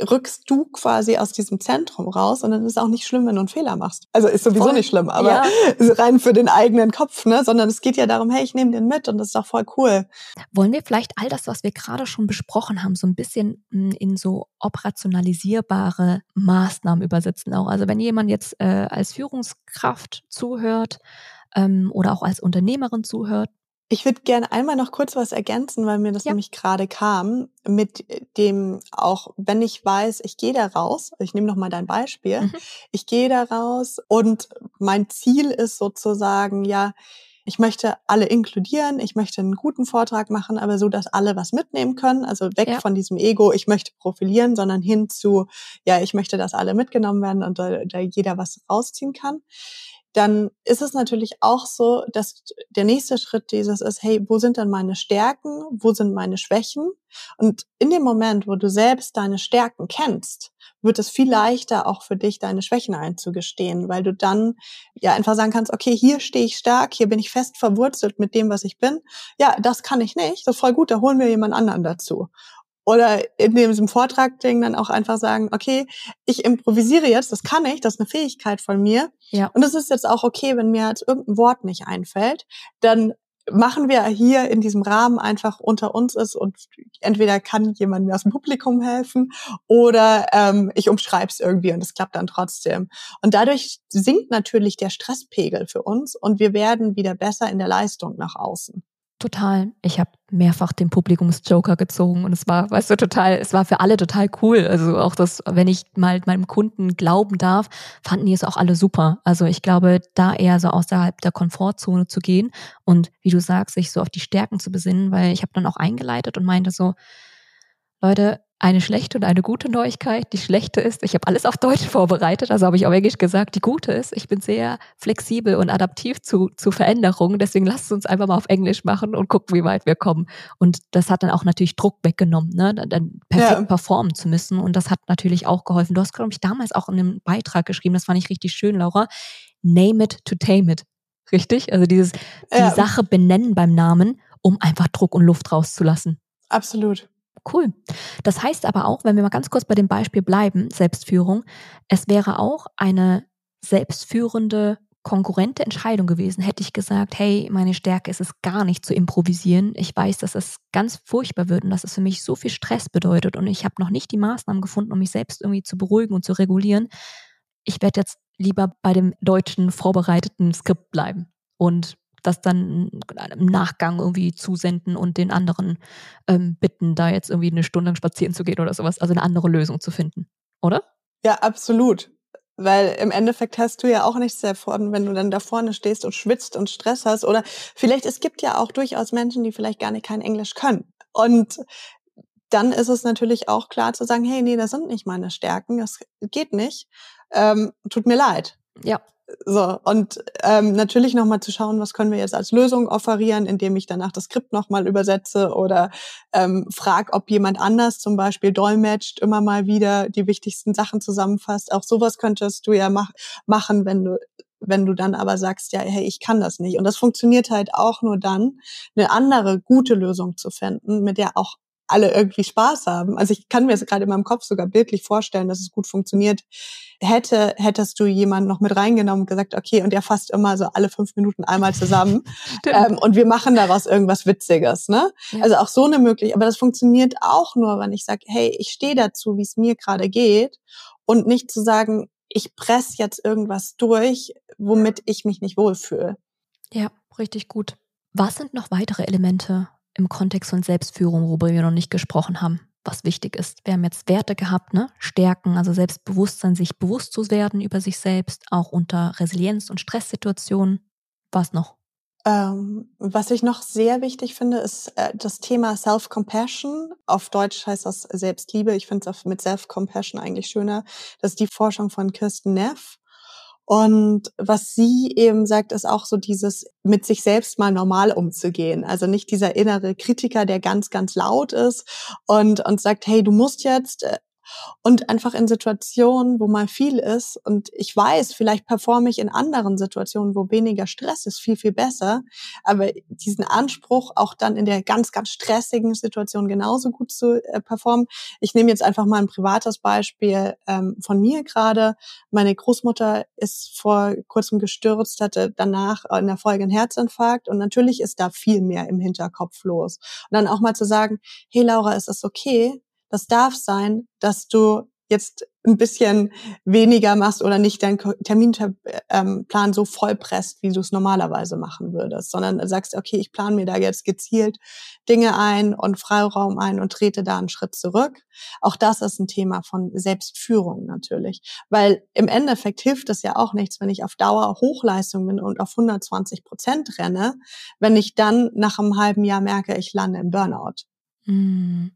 rückst du quasi aus diesem Zentrum raus und dann ist es auch nicht schlimm, wenn du einen Fehler machst. Also ist sowieso voll. nicht schlimm, aber ja. *laughs* rein für den eigenen Kopf, ne? Sondern es geht ja darum, hey, ich nehme den mit und das ist doch voll cool. Wollen wir vielleicht all das, was wir gerade schon besprochen haben, so ein bisschen hm, in so operationalisierbare Maßnahmen übersetzen auch? Also wenn jemand jetzt äh, als Führungskraft zuhört ähm, oder auch als Unternehmerin zuhört, ich würde gerne einmal noch kurz was ergänzen, weil mir das ja. nämlich gerade kam, mit dem auch, wenn ich weiß, ich gehe da raus, ich nehme noch mal dein Beispiel, mhm. ich gehe da raus und mein Ziel ist sozusagen, ja, ich möchte alle inkludieren, ich möchte einen guten Vortrag machen, aber so, dass alle was mitnehmen können. Also weg ja. von diesem Ego, ich möchte profilieren, sondern hin zu, ja, ich möchte, dass alle mitgenommen werden und da, da jeder was rausziehen kann dann ist es natürlich auch so, dass der nächste Schritt dieses ist, hey, wo sind denn meine Stärken? Wo sind meine Schwächen? Und in dem Moment, wo du selbst deine Stärken kennst, wird es viel leichter auch für dich, deine Schwächen einzugestehen, weil du dann ja einfach sagen kannst, okay, hier stehe ich stark, hier bin ich fest verwurzelt mit dem, was ich bin. Ja, das kann ich nicht, das ist voll gut, da holen wir jemand anderen dazu oder in diesem Vortrag-Ding dann auch einfach sagen, okay, ich improvisiere jetzt, das kann ich, das ist eine Fähigkeit von mir. Ja. Und es ist jetzt auch okay, wenn mir jetzt irgendein Wort nicht einfällt, dann machen wir hier in diesem Rahmen einfach unter uns ist und entweder kann jemand mir aus dem Publikum helfen oder ähm, ich umschreibe es irgendwie und es klappt dann trotzdem. Und dadurch sinkt natürlich der Stresspegel für uns und wir werden wieder besser in der Leistung nach außen. Total. Ich habe mehrfach den Publikumsjoker gezogen und es war, weißt du, total, es war für alle total cool. Also auch das, wenn ich mal meinem Kunden glauben darf, fanden die es auch alle super. Also ich glaube, da eher so außerhalb der Komfortzone zu gehen und wie du sagst, sich so auf die Stärken zu besinnen, weil ich habe dann auch eingeleitet und meinte so, Leute, eine schlechte und eine gute Neuigkeit. Die schlechte ist, ich habe alles auf Deutsch vorbereitet, also habe ich auf Englisch gesagt. Die gute ist, ich bin sehr flexibel und adaptiv zu, zu Veränderungen. Deswegen lasst es uns einfach mal auf Englisch machen und gucken, wie weit wir kommen. Und das hat dann auch natürlich Druck weggenommen, ne? dann perfekt ja. performen zu müssen. Und das hat natürlich auch geholfen. Du hast, glaube ich, damals auch in einem Beitrag geschrieben, das fand ich richtig schön, Laura. Name it to tame it. Richtig? Also dieses, die ja. Sache benennen beim Namen, um einfach Druck und Luft rauszulassen. Absolut. Cool. Das heißt aber auch, wenn wir mal ganz kurz bei dem Beispiel bleiben, Selbstführung, es wäre auch eine selbstführende konkurrente Entscheidung gewesen, hätte ich gesagt, hey, meine Stärke ist es gar nicht zu improvisieren. Ich weiß, dass es ganz furchtbar wird und dass es für mich so viel Stress bedeutet und ich habe noch nicht die Maßnahmen gefunden, um mich selbst irgendwie zu beruhigen und zu regulieren. Ich werde jetzt lieber bei dem deutschen vorbereiteten Skript bleiben und das dann im Nachgang irgendwie zusenden und den anderen ähm, bitten, da jetzt irgendwie eine Stunde spazieren zu gehen oder sowas, also eine andere Lösung zu finden, oder? Ja, absolut. Weil im Endeffekt hast du ja auch nichts davon, wenn du dann da vorne stehst und schwitzt und Stress hast. Oder vielleicht, es gibt ja auch durchaus Menschen, die vielleicht gar nicht kein Englisch können. Und dann ist es natürlich auch klar zu sagen, hey, nee, das sind nicht meine Stärken, das geht nicht. Ähm, tut mir leid. Ja. So, und ähm, natürlich nochmal zu schauen, was können wir jetzt als Lösung offerieren, indem ich danach das Skript nochmal übersetze oder ähm, frag, ob jemand anders zum Beispiel dolmetscht, immer mal wieder die wichtigsten Sachen zusammenfasst. Auch sowas könntest du ja mach machen, wenn du wenn du dann aber sagst, ja, hey, ich kann das nicht. Und das funktioniert halt auch nur dann, eine andere gute Lösung zu finden, mit der auch alle irgendwie Spaß haben. Also ich kann mir das gerade in meinem Kopf sogar bildlich vorstellen, dass es gut funktioniert. Hätte, hättest du jemanden noch mit reingenommen und gesagt, okay, und er fasst immer so alle fünf Minuten einmal zusammen. *laughs* ähm, und wir machen daraus irgendwas Witziges, ne? Ja. Also auch so eine Möglichkeit. Aber das funktioniert auch nur, wenn ich sage, hey, ich stehe dazu, wie es mir gerade geht. Und nicht zu sagen, ich presse jetzt irgendwas durch, womit ich mich nicht wohlfühle. Ja, richtig gut. Was sind noch weitere Elemente im Kontext von Selbstführung, worüber wir noch nicht gesprochen haben, was wichtig ist. Wir haben jetzt Werte gehabt, ne? Stärken, also Selbstbewusstsein, sich bewusst zu werden über sich selbst, auch unter Resilienz- und Stresssituationen. Was noch? Ähm, was ich noch sehr wichtig finde, ist äh, das Thema Self-Compassion. Auf Deutsch heißt das Selbstliebe. Ich finde es mit Self-Compassion eigentlich schöner. Das ist die Forschung von Kirsten Neff. Und was sie eben sagt, ist auch so dieses mit sich selbst mal normal umzugehen. Also nicht dieser innere Kritiker, der ganz, ganz laut ist und, und sagt, hey, du musst jetzt äh, und einfach in Situationen, wo mal viel ist und ich weiß, vielleicht performe ich in anderen Situationen, wo weniger Stress ist, viel, viel besser, aber diesen Anspruch auch dann in der ganz, ganz stressigen Situation genauso gut zu äh, performen. Ich nehme jetzt einfach mal ein privates Beispiel ähm, von mir gerade. Meine Großmutter ist vor kurzem gestürzt, hatte danach in der Folge einen Herzinfarkt und natürlich ist da viel mehr im Hinterkopf los. Und dann auch mal zu sagen, hey Laura, ist das okay? Das darf sein, dass du jetzt ein bisschen weniger machst oder nicht deinen Terminplan ähm, so vollpresst, wie du es normalerweise machen würdest, sondern sagst, okay, ich plane mir da jetzt gezielt Dinge ein und Freiraum ein und trete da einen Schritt zurück. Auch das ist ein Thema von Selbstführung natürlich, weil im Endeffekt hilft es ja auch nichts, wenn ich auf Dauer Hochleistung bin und auf 120 Prozent renne, wenn ich dann nach einem halben Jahr merke, ich lande im Burnout. Mm.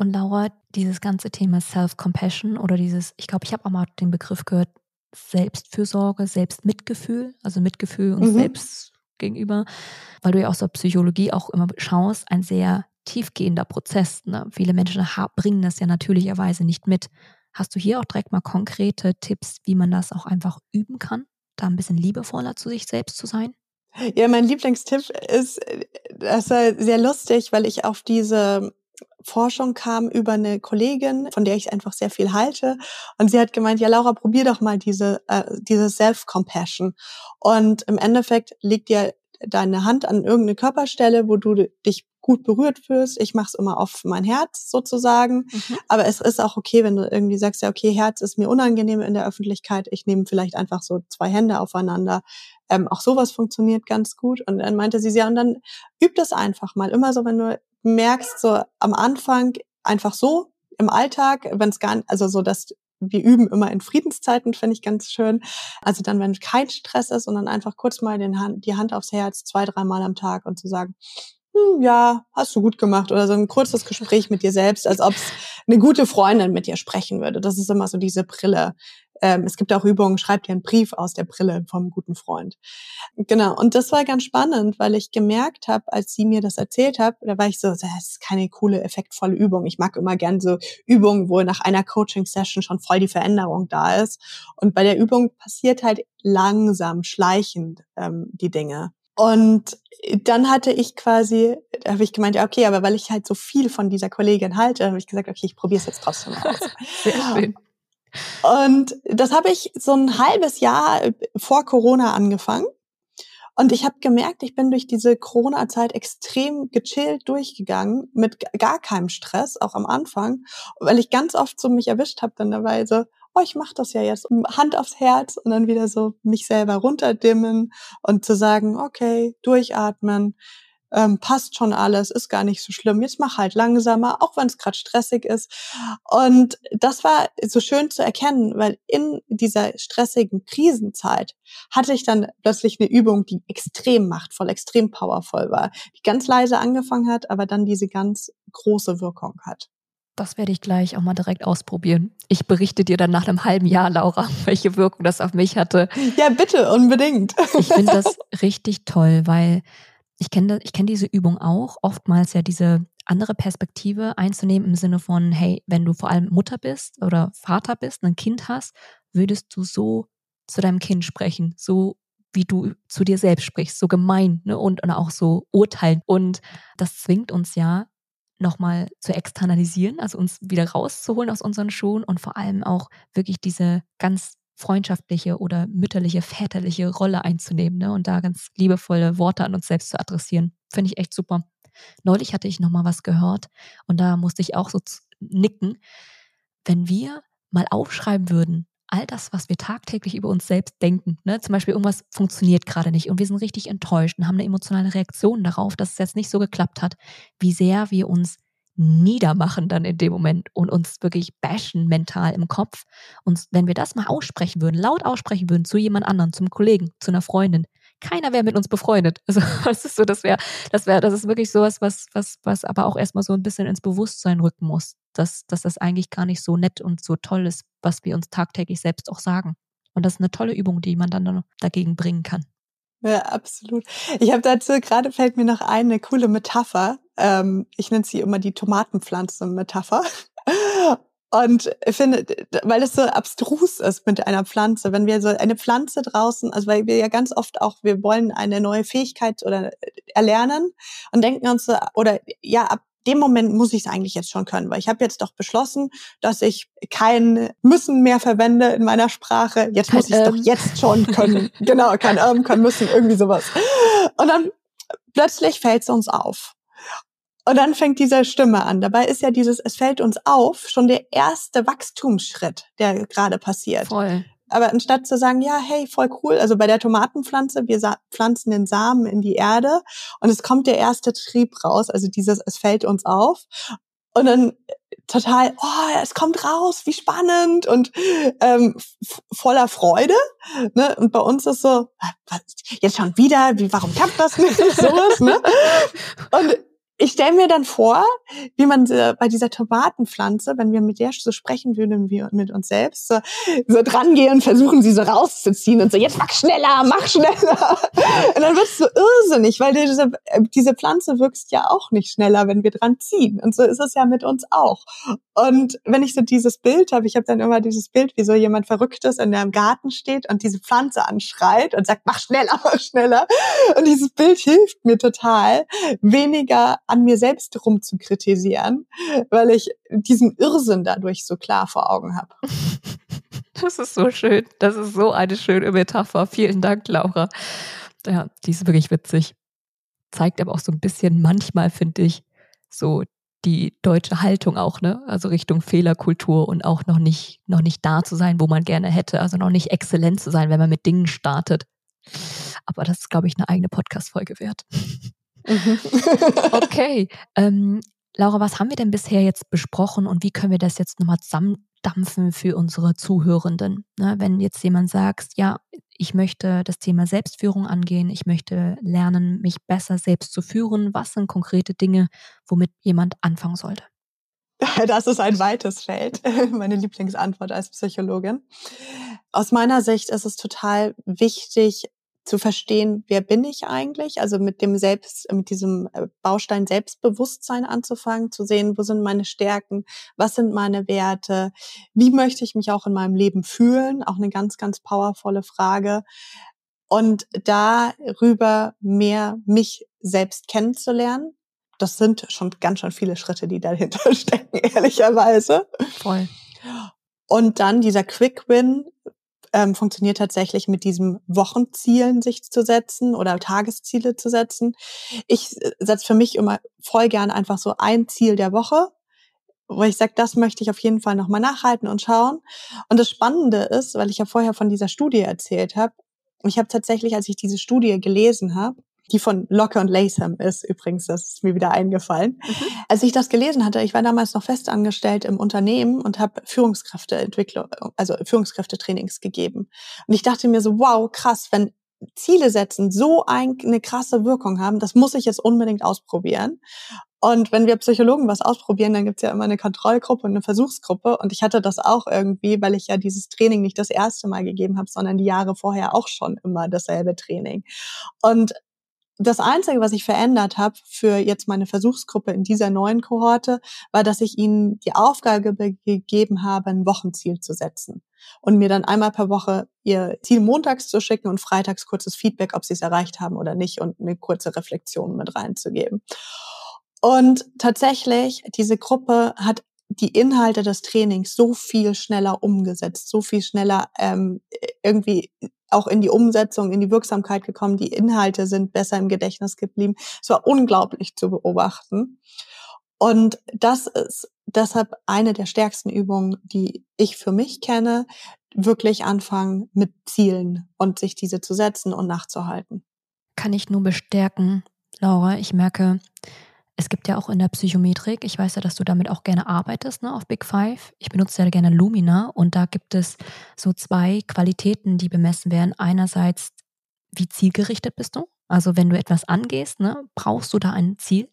Und Laura, dieses ganze Thema Self-Compassion oder dieses, ich glaube, ich habe auch mal den Begriff gehört, Selbstfürsorge, Selbstmitgefühl, also Mitgefühl uns mhm. selbst gegenüber, weil du ja aus der Psychologie auch immer schaust, ein sehr tiefgehender Prozess. Ne? Viele Menschen bringen das ja natürlicherweise nicht mit. Hast du hier auch direkt mal konkrete Tipps, wie man das auch einfach üben kann, da ein bisschen liebevoller zu sich selbst zu sein? Ja, mein Lieblingstipp ist, das war sehr lustig, weil ich auf diese Forschung kam über eine Kollegin, von der ich einfach sehr viel halte. Und sie hat gemeint, ja, Laura, probier doch mal diese, äh, diese Self-Compassion. Und im Endeffekt liegt dir deine Hand an irgendeine Körperstelle, wo du dich gut berührt fühlst. Ich mache es immer auf mein Herz sozusagen. Mhm. Aber es ist auch okay, wenn du irgendwie sagst, ja, okay, Herz ist mir unangenehm in der Öffentlichkeit. Ich nehme vielleicht einfach so zwei Hände aufeinander. Ähm, auch sowas funktioniert ganz gut. Und dann meinte sie, ja, und dann üb das einfach mal. Immer so, wenn du merkst, so am Anfang einfach so im Alltag, wenn es gar nicht, also so, dass wir üben immer in Friedenszeiten, finde ich ganz schön. Also dann, wenn kein Stress ist, sondern einfach kurz mal den Hand, die Hand aufs Herz, zwei, dreimal am Tag und zu sagen, hm, ja, hast du gut gemacht oder so ein kurzes Gespräch mit dir selbst, als ob es eine gute Freundin mit dir sprechen würde. Das ist immer so diese Brille, ähm, es gibt auch Übungen, schreib dir einen Brief aus der Brille vom guten Freund. Genau. Und das war ganz spannend, weil ich gemerkt habe, als sie mir das erzählt hat, da war ich so, das ist keine coole, effektvolle Übung. Ich mag immer gern so Übungen, wo nach einer Coaching-Session schon voll die Veränderung da ist. Und bei der Übung passiert halt langsam, schleichend ähm, die Dinge. Und dann hatte ich quasi, da habe ich gemeint, ja, okay, aber weil ich halt so viel von dieser Kollegin halte, habe ich gesagt, okay, ich probiere es jetzt trotzdem aus. *laughs* Sehr schön. Und das habe ich so ein halbes Jahr vor Corona angefangen. Und ich habe gemerkt, ich bin durch diese Corona-Zeit extrem gechillt durchgegangen, mit gar keinem Stress, auch am Anfang, weil ich ganz oft so mich erwischt habe dann dabei so, oh, ich mache das ja jetzt, Hand aufs Herz und dann wieder so mich selber runterdimmen und zu sagen, okay, durchatmen, ähm, passt schon alles, ist gar nicht so schlimm. Jetzt mach halt langsamer, auch wenn es gerade stressig ist. Und das war so schön zu erkennen, weil in dieser stressigen Krisenzeit hatte ich dann plötzlich eine Übung, die extrem machtvoll, extrem powervoll war, die ganz leise angefangen hat, aber dann diese ganz große Wirkung hat. Das werde ich gleich auch mal direkt ausprobieren. Ich berichte dir dann nach einem halben Jahr, Laura, *laughs* welche Wirkung das auf mich hatte. Ja, bitte, unbedingt. Ich finde *laughs* das richtig toll, weil ich kenne ich kenn diese Übung auch, oftmals ja diese andere Perspektive einzunehmen im Sinne von, hey, wenn du vor allem Mutter bist oder Vater bist, ein Kind hast, würdest du so zu deinem Kind sprechen, so wie du zu dir selbst sprichst, so gemein ne? und, und auch so urteilen. Und das zwingt uns ja nochmal zu externalisieren, also uns wieder rauszuholen aus unseren Schuhen und vor allem auch wirklich diese ganz freundschaftliche oder mütterliche, väterliche Rolle einzunehmen ne? und da ganz liebevolle Worte an uns selbst zu adressieren. Finde ich echt super. Neulich hatte ich nochmal was gehört und da musste ich auch so nicken. Wenn wir mal aufschreiben würden, all das, was wir tagtäglich über uns selbst denken. Ne? Zum Beispiel, irgendwas funktioniert gerade nicht und wir sind richtig enttäuscht und haben eine emotionale Reaktion darauf, dass es jetzt nicht so geklappt hat, wie sehr wir uns niedermachen dann in dem Moment und uns wirklich bashen mental im Kopf. Und wenn wir das mal aussprechen würden, laut aussprechen würden zu jemand anderen, zum Kollegen, zu einer Freundin, keiner wäre mit uns befreundet. *laughs* Also das ist so, das wäre, das wäre, das ist wirklich sowas, was, was, was aber auch erstmal so ein bisschen ins Bewusstsein rücken muss, dass, dass das eigentlich gar nicht so nett und so toll ist, was wir uns tagtäglich selbst auch sagen. Und das ist eine tolle Übung, die man dann dagegen bringen kann. Ja, absolut. Ich habe dazu gerade fällt mir noch eine coole Metapher. Ähm, ich nenne sie immer die Tomatenpflanzen-Metapher. *laughs* Und ich finde, weil es so abstrus ist mit einer Pflanze, wenn wir so eine Pflanze draußen, also weil wir ja ganz oft auch, wir wollen eine neue Fähigkeit oder erlernen und denken uns so, oder ja, ab dem Moment muss ich es eigentlich jetzt schon können, weil ich habe jetzt doch beschlossen, dass ich kein müssen mehr verwende in meiner Sprache. Jetzt muss ich es ähm. doch jetzt schon können. *laughs* genau, kein ähm, kann müssen, irgendwie sowas. Und dann plötzlich fällt es uns auf. Und dann fängt diese Stimme an. Dabei ist ja dieses, es fällt uns auf, schon der erste Wachstumsschritt, der gerade passiert. Voll. Aber anstatt zu sagen, ja, hey, voll cool, also bei der Tomatenpflanze, wir pflanzen den Samen in die Erde und es kommt der erste Trieb raus, also dieses, es fällt uns auf. Und dann total, oh, es kommt raus, wie spannend und ähm, voller Freude. Ne? Und bei uns ist so, was, jetzt schon wieder, wie, warum klappt das nicht? *laughs* Sowas, ne? Und stelle mir dann vor, wie man äh, bei dieser Tomatenpflanze, wenn wir mit der so sprechen würden, wie mit uns selbst, so, so dran gehen und versuchen, sie so rauszuziehen und so, jetzt mach schneller, mach schneller. *laughs* Und dann wird es so irrsinnig, weil diese, äh, diese Pflanze wirkst ja auch nicht schneller, wenn wir dran ziehen. Und so ist es ja mit uns auch. Und wenn ich so dieses Bild habe, ich habe dann immer dieses Bild, wie so jemand Verrücktes in im Garten steht und diese Pflanze anschreit und sagt, mach schneller, mach schneller. Und dieses Bild hilft mir total, weniger an mir selbst rumzukritisieren, weil ich diesen Irrsinn dadurch so klar vor Augen habe. *laughs* Das ist so schön. Das ist so eine schöne Metapher. Vielen Dank, Laura. Ja, die ist wirklich witzig. Zeigt aber auch so ein bisschen manchmal, finde ich, so die deutsche Haltung auch, ne? Also Richtung Fehlerkultur und auch noch nicht, noch nicht da zu sein, wo man gerne hätte. Also noch nicht exzellent zu sein, wenn man mit Dingen startet. Aber das ist, glaube ich, eine eigene Podcast-Folge wert. Mhm. okay. Ähm, Laura, was haben wir denn bisher jetzt besprochen und wie können wir das jetzt nochmal zusammendampfen für unsere Zuhörenden? Ne, wenn jetzt jemand sagt, ja, ich möchte das Thema Selbstführung angehen, ich möchte lernen, mich besser selbst zu führen, was sind konkrete Dinge, womit jemand anfangen sollte? *laughs* Das ist ein weites Feld, *laughs* meine Lieblingsantwort als Psychologin. Aus meiner Sicht ist es total wichtig, zu verstehen, wer bin ich eigentlich? Also mit dem Selbst, mit diesem äh, Baustein Selbstbewusstsein anzufangen, zu sehen, wo sind meine Stärken, was sind meine Werte, wie möchte ich mich auch in meinem Leben fühlen? Auch eine ganz, ganz powervolle Frage. Und darüber mehr mich selbst kennenzulernen. Das sind schon ganz schön viele Schritte, die dahinter *laughs* stecken, ehrlicherweise. Voll. Und dann dieser Quick Win, ähm, funktioniert tatsächlich mit diesem Wochenzielen sich zu setzen oder Tagesziele zu setzen. Ich äh, setze für mich immer voll gern einfach so ein Ziel der Woche, wo ich sage, das möchte ich auf jeden Fall nochmal nachhalten und schauen. Und das Spannende ist, weil ich ja vorher von dieser Studie erzählt habe, ich habe tatsächlich, als ich diese Studie gelesen habe, die von Locke und Latham ist übrigens, das ist mir wieder eingefallen. Mhm. Als ich das gelesen hatte, ich war damals noch festangestellt im Unternehmen und habe Führungskräfteentwicklung, also Führungskräftetrainings gegeben. Und ich dachte mir so, wow, krass, wenn Ziele setzen so eine krasse Wirkung haben, das muss ich jetzt unbedingt ausprobieren. Und wenn wir Psychologen was ausprobieren, dann gibt's ja immer eine Kontrollgruppe und eine Versuchsgruppe. Und ich hatte das auch irgendwie, weil ich ja dieses Training nicht das erste Mal gegeben habe, sondern die Jahre vorher auch schon immer dasselbe Training. Und das Einzige, was ich verändert habe für jetzt meine Versuchsgruppe in dieser neuen Kohorte, war, dass ich ihnen die Aufgabe gegeben habe, ein Wochenziel zu setzen und mir dann einmal per Woche ihr Ziel montags zu schicken und freitags kurzes Feedback, ob sie es erreicht haben oder nicht und eine kurze Reflexion mit reinzugeben. Und tatsächlich, diese Gruppe hat die Inhalte des Trainings so viel schneller umgesetzt, so viel schneller ähm, irgendwie auch in die Umsetzung, in die Wirksamkeit gekommen. Die Inhalte sind besser im Gedächtnis geblieben. Es war unglaublich zu beobachten. Und das ist deshalb eine der stärksten Übungen, die ich für mich kenne, wirklich anfangen mit Zielen und sich diese zu setzen und nachzuhalten. Kann ich nur bestärken, Laura. Ich merke, es gibt ja auch in der Psychometrik, ich weiß ja, dass du damit auch gerne arbeitest, ne, auf Big Five. Ich benutze ja gerne Lumina und da gibt es so zwei Qualitäten, die bemessen werden. Einerseits, wie zielgerichtet bist du? Also wenn du etwas angehst, ne, brauchst du da ein Ziel?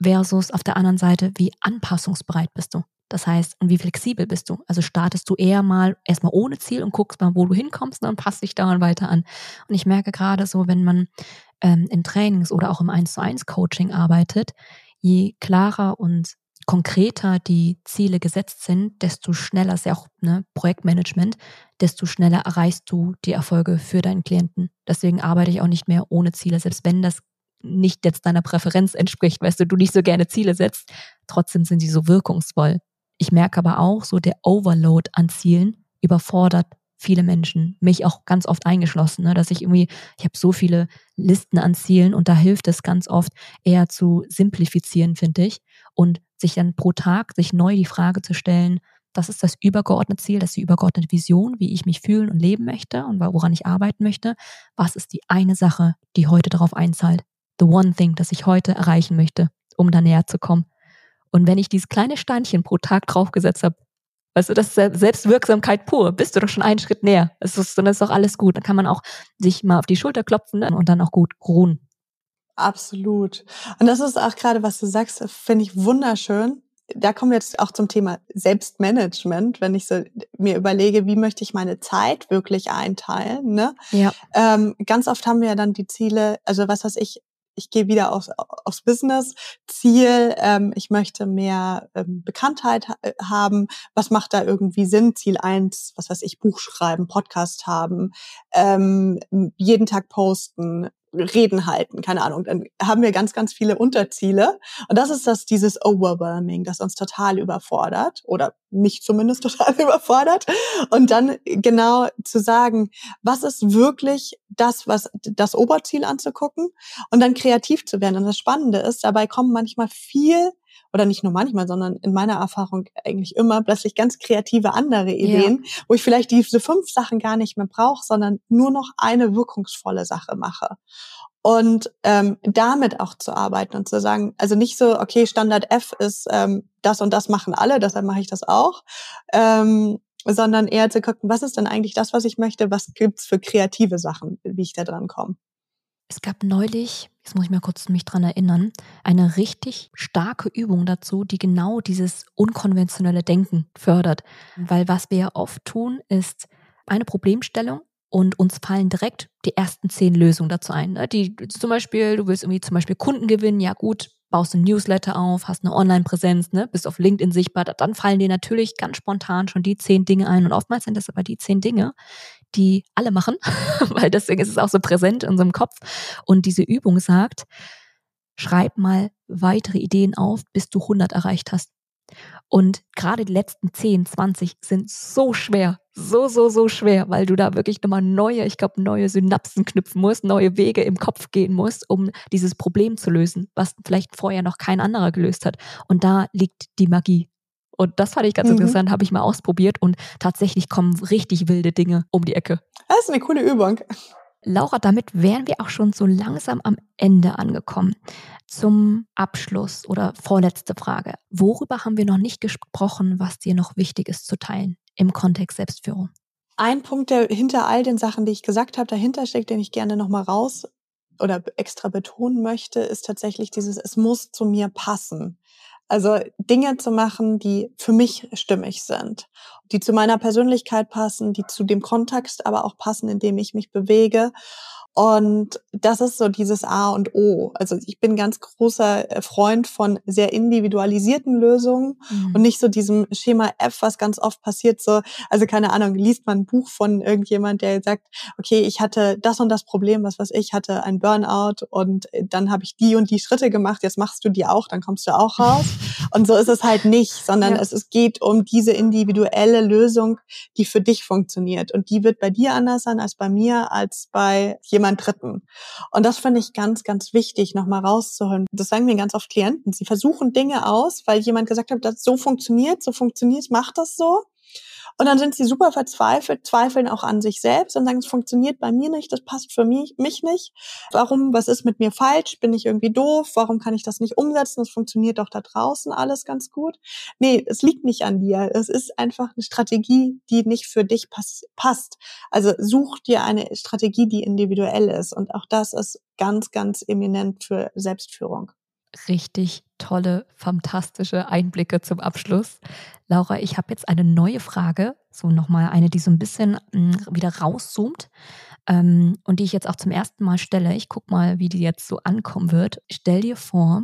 Versus auf der anderen Seite, wie anpassungsbereit bist du? Das heißt, und wie flexibel bist du? Also startest du eher mal erstmal ohne Ziel und guckst mal, wo du hinkommst ne, und passt dich daran weiter an. Und ich merke gerade so, wenn man ähm, in Trainings oder auch im 1 zu 1 Coaching arbeitet, je klarer und konkreter die Ziele gesetzt sind, desto schneller ist ja auch ne, Projektmanagement, desto schneller erreichst du die Erfolge für deinen Klienten. Deswegen arbeite ich auch nicht mehr ohne Ziele, selbst wenn das nicht jetzt deiner Präferenz entspricht, weißt du, du nicht so gerne Ziele setzt, trotzdem sind sie so wirkungsvoll. Ich merke aber auch, so der Overload an Zielen überfordert viele Menschen, mich auch ganz oft eingeschlossen, ne, dass ich irgendwie, ich habe so viele Listen an Zielen und da hilft es ganz oft eher zu simplifizieren, finde ich, und sich dann pro Tag sich neu die Frage zu stellen, das ist das übergeordnete Ziel, das ist die übergeordnete Vision, wie ich mich fühlen und leben möchte und woran ich arbeiten möchte. Was ist die eine Sache, die heute darauf einzahlt? The one thing, das ich heute erreichen möchte, um da näher zu kommen. Und wenn ich dieses kleine Steinchen pro Tag draufgesetzt habe, Weißt du, das ist Selbstwirksamkeit pur. Bist du doch schon einen Schritt näher. Es ist, dann ist doch alles gut. Dann kann man auch sich mal auf die Schulter klopfen und dann auch gut ruhen. Absolut. Und das ist auch gerade, was du sagst, finde ich wunderschön. Da kommen wir jetzt auch zum Thema Selbstmanagement, wenn ich so mir überlege, wie möchte ich meine Zeit wirklich einteilen. Ne? Ja. Ähm, ganz oft haben wir ja dann die Ziele, also was weiß ich, ich gehe wieder aufs, aufs Business-Ziel, ähm, ich möchte mehr ähm, Bekanntheit ha äh, haben. Was macht da irgendwie Sinn? Ziel eins, was weiß ich, Buch schreiben, Podcast haben, ähm, jeden Tag posten, Reden halten, keine Ahnung. Dann haben wir ganz, ganz viele Unterziele. Und das ist das, dieses Overwhelming, das uns total überfordert oder mich zumindest *laughs* total überfordert. Und dann genau zu sagen, was ist wirklich das, was das Oberziel anzugucken und dann kreativ zu werden. Und das Spannende ist, dabei kommen manchmal viel oder nicht nur manchmal, sondern in meiner Erfahrung eigentlich immer plötzlich ganz kreative andere Ideen, ja. wo ich vielleicht diese fünf Sachen gar nicht mehr brauche, sondern nur noch eine wirkungsvolle Sache mache. Und ähm, damit auch zu arbeiten und zu sagen, also nicht so, okay, Standard F ist ähm, das und das machen alle, deshalb mache ich das auch, ähm, sondern eher zu gucken, was ist denn eigentlich das, was ich möchte, was gibt's für kreative Sachen, wie ich da dran komme. Es gab neulich, jetzt muss ich mal kurz mich dran erinnern, eine richtig starke Übung dazu, die genau dieses unkonventionelle Denken fördert. Weil was wir ja oft tun, ist eine Problemstellung und uns fallen direkt die ersten zehn Lösungen dazu ein. Ne? Die zum Beispiel, du willst irgendwie zum Beispiel Kunden gewinnen, ja gut, baust ein Newsletter auf, hast eine Online-Präsenz, ne, bist auf LinkedIn sichtbar, dann fallen dir natürlich ganz spontan schon die zehn Dinge ein. Und oftmals sind das aber die zehn Dinge, die alle machen, *laughs* weil deswegen ist es auch so präsent in unserem Kopf. Und diese Übung sagt, schreib mal weitere Ideen auf, bis du 100 erreicht hast. Und gerade die letzten 10, 20 sind so schwer, so, so, so schwer, weil du da wirklich nochmal neue, ich glaube, neue Synapsen knüpfen musst, neue Wege im Kopf gehen musst, um dieses Problem zu lösen, was vielleicht vorher noch kein anderer gelöst hat. Und da liegt die Magie. Und das fand ich ganz mhm. interessant, habe ich mal ausprobiert und tatsächlich kommen richtig wilde Dinge um die Ecke. Das ist eine coole Übung. Laura, damit wären wir auch schon so langsam am Ende angekommen. Zum Abschluss oder vorletzte Frage. Worüber haben wir noch nicht gesprochen, was dir noch wichtig ist zu teilen im Kontext Selbstführung? Ein Punkt, der hinter all den Sachen, die ich gesagt habe, dahinter steckt, den ich gerne nochmal raus oder extra betonen möchte, ist tatsächlich dieses, es muss zu mir passen. Also Dinge zu machen, die für mich stimmig sind, die zu meiner Persönlichkeit passen, die zu dem Kontext aber auch passen, in dem ich mich bewege und das ist so dieses A und O. Also ich bin ganz großer äh, Freund von sehr individualisierten Lösungen mhm. und nicht so diesem Schema F, was ganz oft passiert. So, also keine Ahnung, liest man ein Buch von irgendjemand, der sagt, okay, ich hatte das und das Problem, was weiß ich, hatte ein Burnout und äh, dann habe ich die und die Schritte gemacht. Jetzt machst du die auch, dann kommst du auch raus. *laughs* und so ist es halt nicht, sondern ja. es, es geht um diese individuelle Lösung, die für dich funktioniert und die wird bei dir anders sein als bei mir, als bei jemand Dritten. Und das finde ich ganz, ganz wichtig, nochmal rauszuholen. Das sagen mir ganz oft Klienten. Sie versuchen Dinge aus, weil jemand gesagt hat, das so funktioniert, so funktioniert, mach das so. Und dann sind sie super verzweifelt, zweifeln auch an sich selbst und sagen, es funktioniert bei mir nicht, das passt für mich, mich nicht. Warum, was ist mit mir falsch? Bin ich irgendwie doof? Warum kann ich das nicht umsetzen? Das funktioniert doch da draußen alles ganz gut. Nee, es liegt nicht an dir. Es ist einfach eine Strategie, die nicht für dich pass passt. Also such dir eine Strategie, die individuell ist. Und auch das ist ganz, ganz eminent für Selbstführung richtig tolle, fantastische Einblicke zum Abschluss. Laura, ich habe jetzt eine neue Frage, so nochmal eine, die so ein bisschen hm, wieder rauszoomt ähm, und die ich jetzt auch zum ersten Mal stelle. Ich gucke mal, wie die jetzt so ankommen wird. Stell dir vor,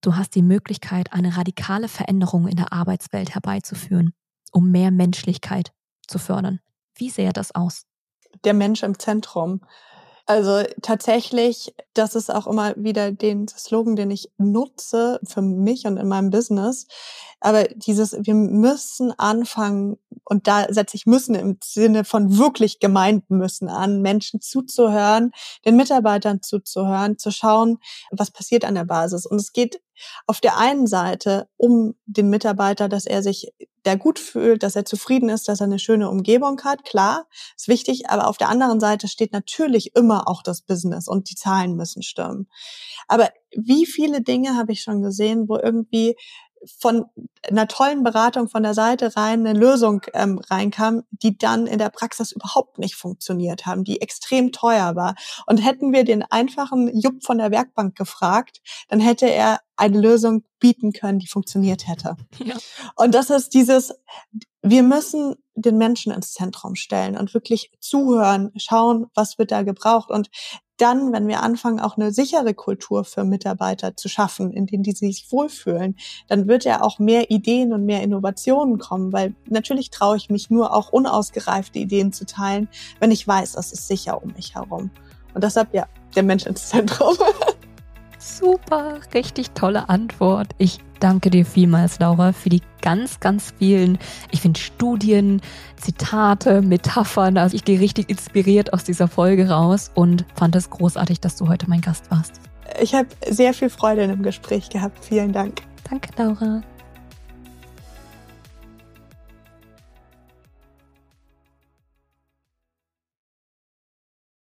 du hast die Möglichkeit, eine radikale Veränderung in der Arbeitswelt herbeizuführen, um mehr Menschlichkeit zu fördern. Wie sähe das aus? Der Mensch im Zentrum. Also tatsächlich, das ist auch immer wieder den Slogan, den ich nutze für mich und in meinem Business. Aber dieses, wir müssen anfangen, und da setze ich müssen im Sinne von wirklich gemeinten müssen an, Menschen zuzuhören, den Mitarbeitern zuzuhören, zu schauen, was passiert an der Basis. Und es geht auf der einen Seite um den Mitarbeiter, dass er sich der gut fühlt, dass er zufrieden ist, dass er eine schöne Umgebung hat. Klar, ist wichtig, aber auf der anderen Seite steht natürlich immer auch das Business und die Zahlen müssen stimmen. Aber wie viele Dinge habe ich schon gesehen, wo irgendwie von einer tollen Beratung von der Seite rein eine Lösung ähm, reinkam, die dann in der Praxis überhaupt nicht funktioniert haben, die extrem teuer war. Und hätten wir den einfachen Jupp von der Werkbank gefragt, dann hätte er eine Lösung bieten können, die funktioniert hätte. *laughs* Ja. Und das ist dieses, wir müssen den Menschen ins Zentrum stellen und wirklich zuhören, schauen, was wird da gebraucht. Und dann, wenn wir anfangen, auch eine sichere Kultur für Mitarbeiter zu schaffen, in denen die sich wohlfühlen, dann wird ja auch mehr Ideen und mehr Innovationen kommen, weil natürlich traue ich mich nur auch unausgereifte Ideen zu teilen, wenn ich weiß, es ist sicher um mich herum. Und deshalb ja, der Mensch ins Zentrum. *laughs* Super, richtig tolle Antwort. Ich danke dir vielmals, Laura, für die ganz, ganz vielen, ich finde, Studien, Zitate, Metaphern. Also ich gehe richtig inspiriert aus dieser Folge raus und fand es großartig, dass du heute mein Gast warst. Ich habe sehr viel Freude in dem Gespräch gehabt. Vielen Dank. Danke, Laura.